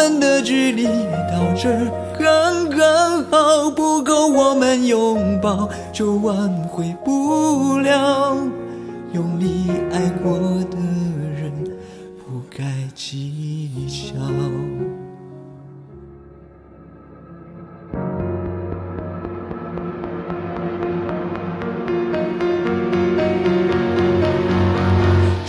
我们的距离到这刚刚好，不够我们拥抱就挽回不了。用力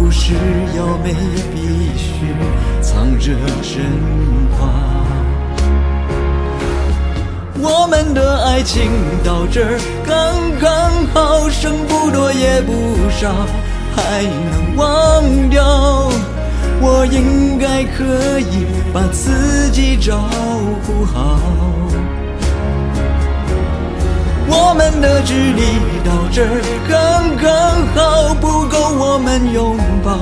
不是要没必须藏着真话。我们的爱情到这刚刚好，剩不多也不少，还能忘掉。我应该可以把自己照顾好。我们的距离到这刚刚好，不够我们拥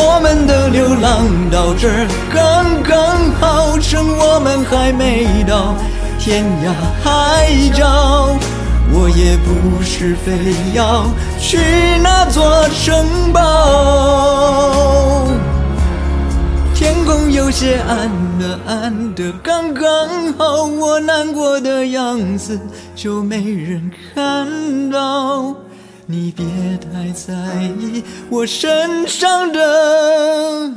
我们的流浪到这刚刚好，趁我们还没到天涯海角，我也不是非要去那座城堡。天空有些暗的暗的刚刚好，我难过的样子就没人看到。你别太在意我身上的